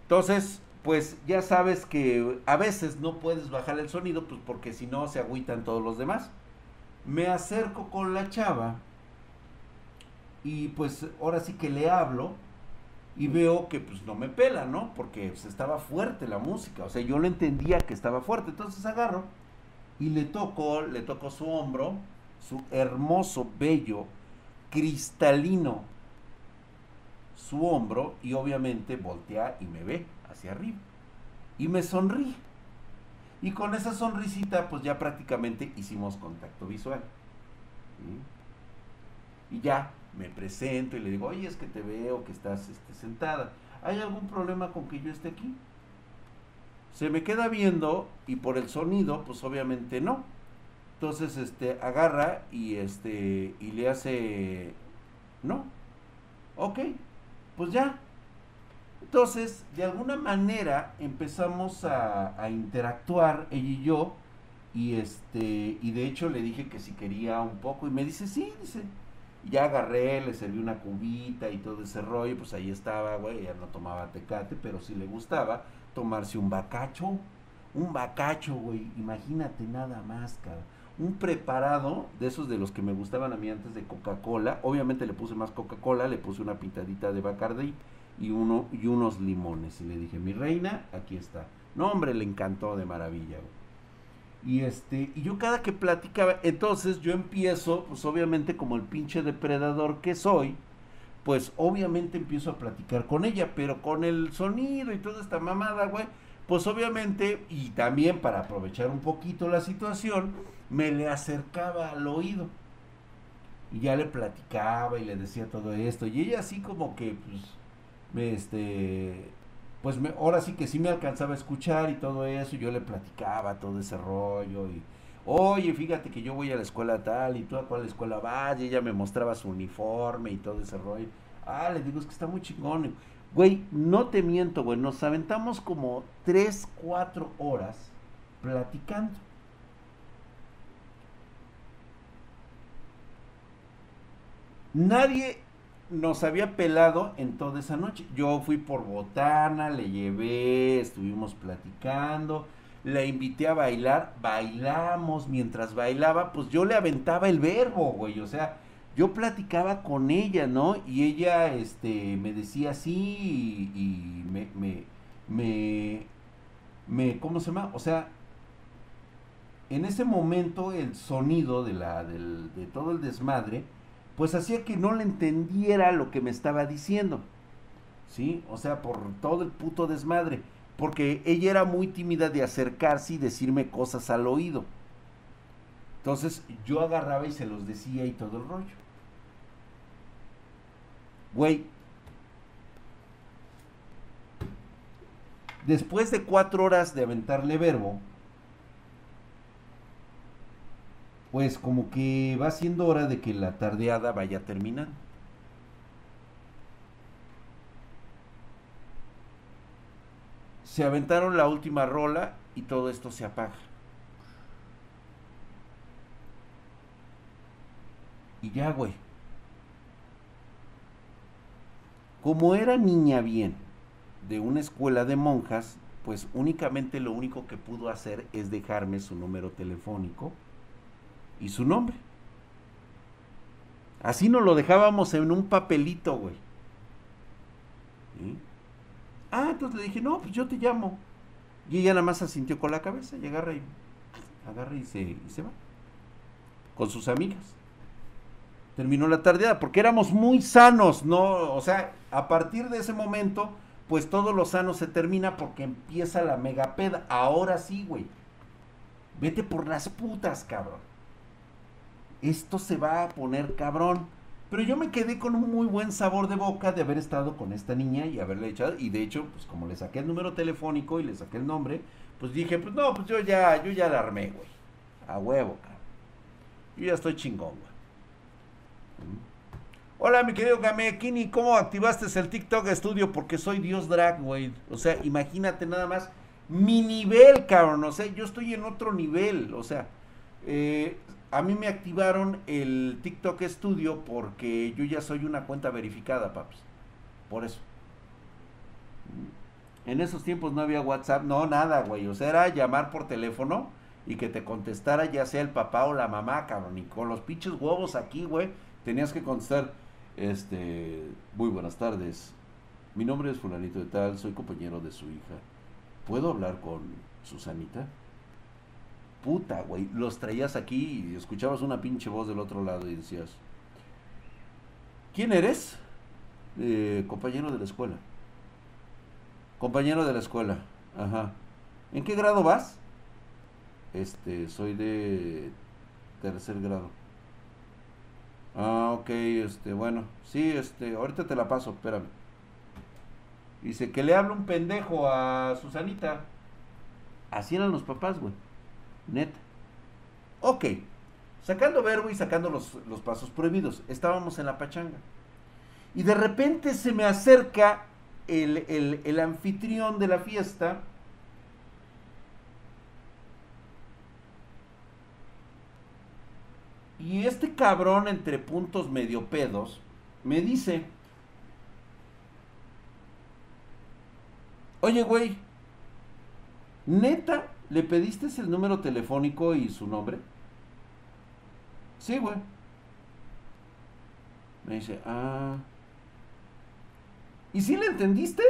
Entonces, pues ya sabes que a veces no puedes bajar el sonido, pues porque si no se agüitan todos los demás. Me acerco con la chava y pues ahora sí que le hablo y veo que pues no me pela, ¿no? Porque pues, estaba fuerte la música, o sea, yo lo entendía que estaba fuerte, entonces agarro y le toco, le toco su hombro, su hermoso, bello, cristalino, su hombro y obviamente voltea y me ve hacia arriba. Y me sonríe. Y con esa sonrisita, pues ya prácticamente hicimos contacto visual. Y ya me presento y le digo, oye, es que te veo que estás este, sentada. ¿Hay algún problema con que yo esté aquí? Se me queda viendo y por el sonido, pues obviamente no. Entonces, este, agarra y este, y le hace, no. Ok, pues ya, entonces, de alguna manera empezamos a, interactuar ella y yo, y este, y de hecho le dije que si quería un poco, y me dice, sí, dice, ya agarré, le serví una cubita y todo ese rollo, pues ahí estaba, güey, ella no tomaba tecate, pero sí le gustaba tomarse un bacacho, un bacacho, güey, imagínate nada más, cara. Un preparado de esos de los que me gustaban a mí antes de Coca-Cola. Obviamente le puse más Coca-Cola, le puse una pintadita de Bacardi y, uno, y unos limones. Y le dije, mi reina, aquí está. No, hombre, le encantó de maravilla. Y este, y yo cada que platicaba, entonces yo empiezo, pues obviamente como el pinche depredador que soy, pues obviamente empiezo a platicar con ella, pero con el sonido y toda esta mamada, güey, pues obviamente, y también para aprovechar un poquito la situación, me le acercaba al oído. Y ya le platicaba y le decía todo esto. Y ella así como que, pues, este, pues me, ahora sí que sí me alcanzaba a escuchar y todo eso, yo le platicaba todo ese rollo y, oye, fíjate que yo voy a la escuela tal y tú a cuál escuela vas, y ella me mostraba su uniforme y todo ese rollo. Ah, le digo, es que está muy chingón. Güey, no te miento, güey, nos aventamos como 3, 4 horas platicando. Nadie nos había pelado en toda esa noche. Yo fui por botana, le llevé, estuvimos platicando, la invité a bailar, bailamos, mientras bailaba, pues yo le aventaba el verbo, güey, o sea, yo platicaba con ella, ¿no? Y ella, este, me decía sí y, me, me, me, me, ¿cómo se llama? O sea, en ese momento el sonido de la, del, de todo el desmadre, pues hacía que no le entendiera lo que me estaba diciendo. ¿Sí? O sea, por todo el puto desmadre. Porque ella era muy tímida de acercarse y decirme cosas al oído. Entonces yo agarraba y se los decía y todo el rollo. Güey. Después de cuatro horas de aventarle verbo, pues como que va siendo hora de que la tardeada vaya a terminar. Se aventaron la última rola y todo esto se apaga. Y ya, güey. Como era niña bien de una escuela de monjas, pues únicamente lo único que pudo hacer es dejarme su número telefónico y su nombre. Así nos lo dejábamos en un papelito, güey. Ah, entonces le dije, no, pues yo te llamo. Y ella nada más asintió con la cabeza y agarra y, agarra y se, y se va. Con sus amigas. Terminó la tardeada, porque éramos muy sanos, ¿no? O sea, a partir de ese momento, pues todo lo sano se termina porque empieza la megapeda. Ahora sí, güey. Vete por las putas, cabrón. Esto se va a poner cabrón. Pero yo me quedé con un muy buen sabor de boca de haber estado con esta niña y haberle echado. Y de hecho, pues como le saqué el número telefónico y le saqué el nombre, pues dije, pues no, pues yo ya, yo ya la armé, güey. A huevo, cabrón. Yo ya estoy chingón, güey. Hola, mi querido Gamekini, ¿cómo activaste el TikTok Studio? Porque soy Dios Drag, güey. O sea, imagínate nada más mi nivel, cabrón. O sea, yo estoy en otro nivel. O sea, eh, a mí me activaron el TikTok Studio porque yo ya soy una cuenta verificada, paps. Por eso. En esos tiempos no había WhatsApp, no, nada, güey. O sea, era llamar por teléfono y que te contestara ya sea el papá o la mamá, cabrón. Y con los pinches huevos aquí, güey, tenías que contestar. Este, muy buenas tardes. Mi nombre es fulanito de tal, soy compañero de su hija. ¿Puedo hablar con Susanita? Puta, güey. Los traías aquí y escuchabas una pinche voz del otro lado y decías, ¿quién eres? Eh, compañero de la escuela. Compañero de la escuela. Ajá. ¿En qué grado vas? Este, soy de tercer grado. Ah, ok, este, bueno. Sí, este, ahorita te la paso, espérame. Dice que le habla un pendejo a Susanita. Así eran los papás, güey. Neta. Ok. Sacando verbo y sacando los, los pasos prohibidos. Estábamos en la pachanga. Y de repente se me acerca el, el, el anfitrión de la fiesta Y este cabrón entre puntos medio pedos me dice, oye güey, neta, ¿le pediste el número telefónico y su nombre? Sí, güey. Me dice, ah. ¿Y si le entendiste?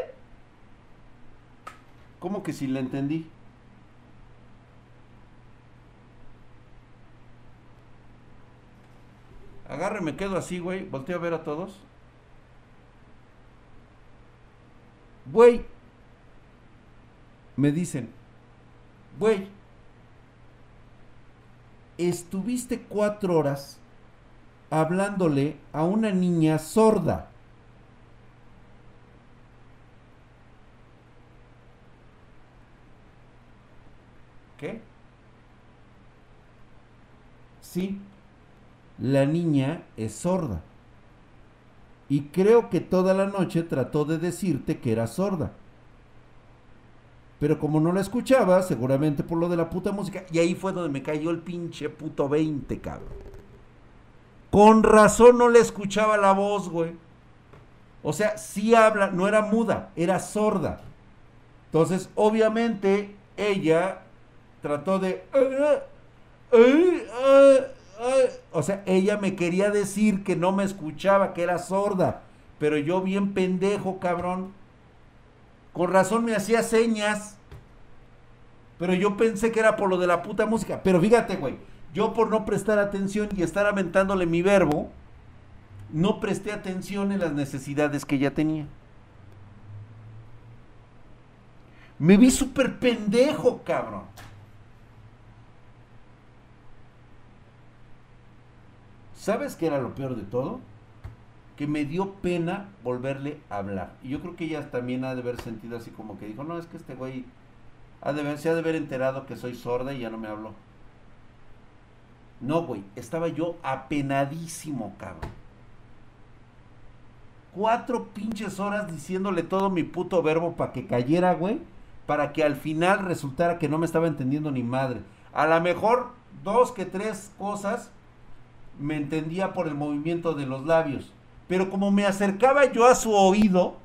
¿Cómo que si le entendí? Agarre, me quedo así, güey. Volteo a ver a todos. Güey. Me dicen, güey, estuviste cuatro horas hablándole a una niña sorda. ¿Qué? Sí, la niña es sorda. Y creo que toda la noche trató de decirte que era sorda. Pero como no la escuchaba, seguramente por lo de la puta música, y ahí fue donde me cayó el pinche puto 20, cabrón. Con razón no le escuchaba la voz, güey. O sea, sí habla, no era muda, era sorda. Entonces, obviamente, ella trató de... O sea, ella me quería decir que no me escuchaba, que era sorda. Pero yo bien pendejo, cabrón. Con razón me hacía señas. Pero yo pensé que era por lo de la puta música. Pero fíjate, güey. Yo por no prestar atención y estar aventándole mi verbo, no presté atención en las necesidades que ella tenía. Me vi súper pendejo, cabrón. ¿Sabes qué era lo peor de todo? Que me dio pena volverle a hablar. Y yo creo que ella también ha de haber sentido así como que dijo, no, es que este güey ha de se ha de haber enterado que soy sorda y ya no me habló. No, güey, estaba yo apenadísimo, cabrón. Cuatro pinches horas diciéndole todo mi puto verbo para que cayera, güey. Para que al final resultara que no me estaba entendiendo ni madre. A lo mejor dos que tres cosas me entendía por el movimiento de los labios. Pero como me acercaba yo a su oído,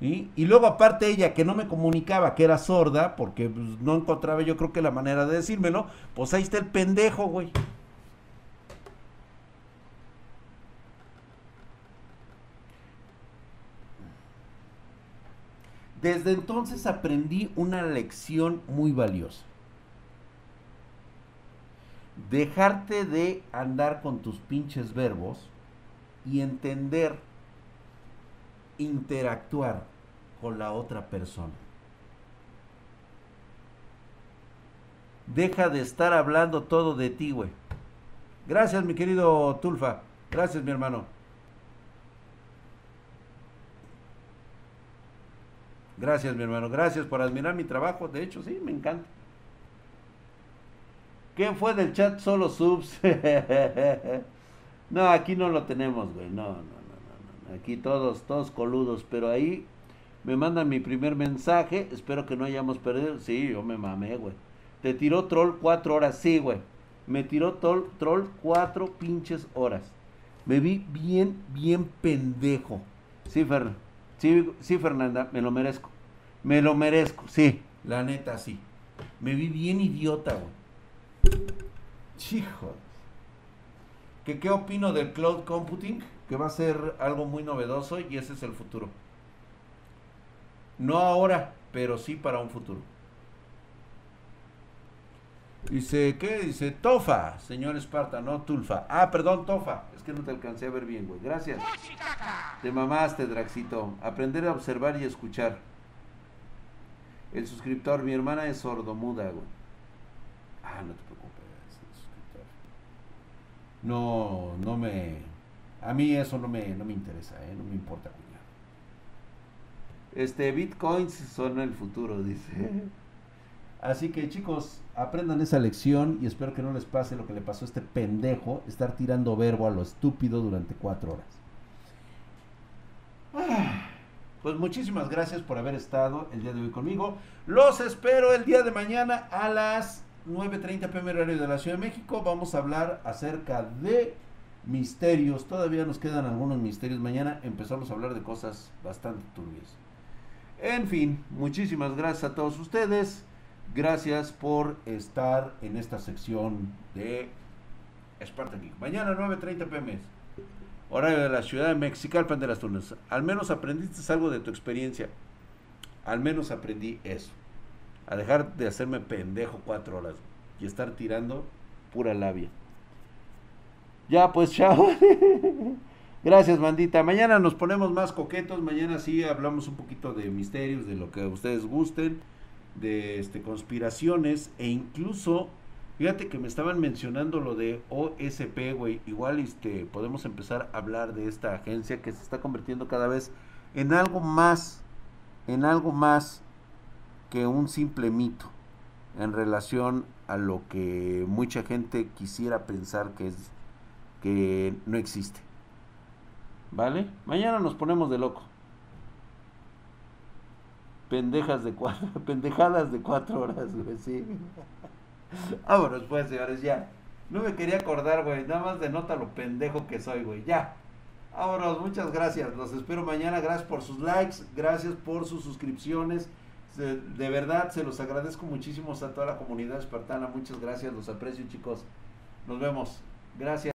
y luego aparte ella que no me comunicaba que era sorda, porque pues, no encontraba yo creo que la manera de decírmelo, pues ahí está el pendejo, güey. Desde entonces aprendí una lección muy valiosa dejarte de andar con tus pinches verbos y entender interactuar con la otra persona. Deja de estar hablando todo de ti, güey. Gracias, mi querido Tulfa. Gracias, mi hermano. Gracias, mi hermano. Gracias por admirar mi trabajo. De hecho, sí, me encanta. ¿Quién fue del chat? Solo subs. *laughs* no, aquí no lo tenemos, güey. No, no, no, no, no. Aquí todos, todos coludos. Pero ahí me mandan mi primer mensaje. Espero que no hayamos perdido. Sí, yo me mamé, güey. Te tiró troll cuatro horas. Sí, güey. Me tiró troll, troll cuatro pinches horas. Me vi bien, bien pendejo. Sí, Fer. Sí, sí, Fernanda, me lo merezco. Me lo merezco, sí. La neta, sí. Me vi bien idiota, güey. Hijo. ¿Qué, ¿Qué opino del cloud computing? Que va a ser algo muy novedoso y ese es el futuro. No ahora, pero sí para un futuro. Dice, ¿qué? Dice, Tofa, señor Esparta, no Tulfa. Ah, perdón, Tofa. Es que no te alcancé a ver bien, güey. Gracias. Te mamaste, Draxito. Aprender a observar y escuchar. El suscriptor, mi hermana es sordomuda, güey. Ah, no te. No, no me... A mí eso no me, no me interesa, ¿eh? No me importa, cuñado. Este, bitcoins son el futuro, dice. Así que chicos, aprendan esa lección y espero que no les pase lo que le pasó a este pendejo, estar tirando verbo a lo estúpido durante cuatro horas. Ah, pues muchísimas gracias por haber estado el día de hoy conmigo. Los espero el día de mañana a las 9.30 pm horario de la Ciudad de México. Vamos a hablar acerca de misterios. Todavía nos quedan algunos misterios. Mañana empezamos a hablar de cosas bastante turbias. En fin, muchísimas gracias a todos ustedes. Gracias por estar en esta sección de Spartan Geek. Mañana 9.30 pm. Horario de la ciudad de Mexicalpan de las Tunas. Al menos aprendiste algo de tu experiencia. Al menos aprendí eso. A dejar de hacerme pendejo cuatro horas y estar tirando pura labia. Ya, pues chao. *laughs* Gracias, bandita. Mañana nos ponemos más coquetos. Mañana sí hablamos un poquito de misterios, de lo que ustedes gusten de este, conspiraciones e incluso, fíjate que me estaban mencionando lo de OSP, güey, igual este, podemos empezar a hablar de esta agencia que se está convirtiendo cada vez en algo más, en algo más que un simple mito en relación a lo que mucha gente quisiera pensar que es que no existe. ¿Vale? Mañana nos ponemos de loco pendejas de cuatro, *laughs* pendejadas de cuatro horas, güey, sí. *laughs* Vámonos pues, señores, ya. No me quería acordar, güey, nada más denota lo pendejo que soy, güey, ya. Vámonos, muchas gracias, los espero mañana, gracias por sus likes, gracias por sus suscripciones. De verdad, se los agradezco muchísimo a toda la comunidad espartana, muchas gracias, los aprecio chicos. Nos vemos, gracias.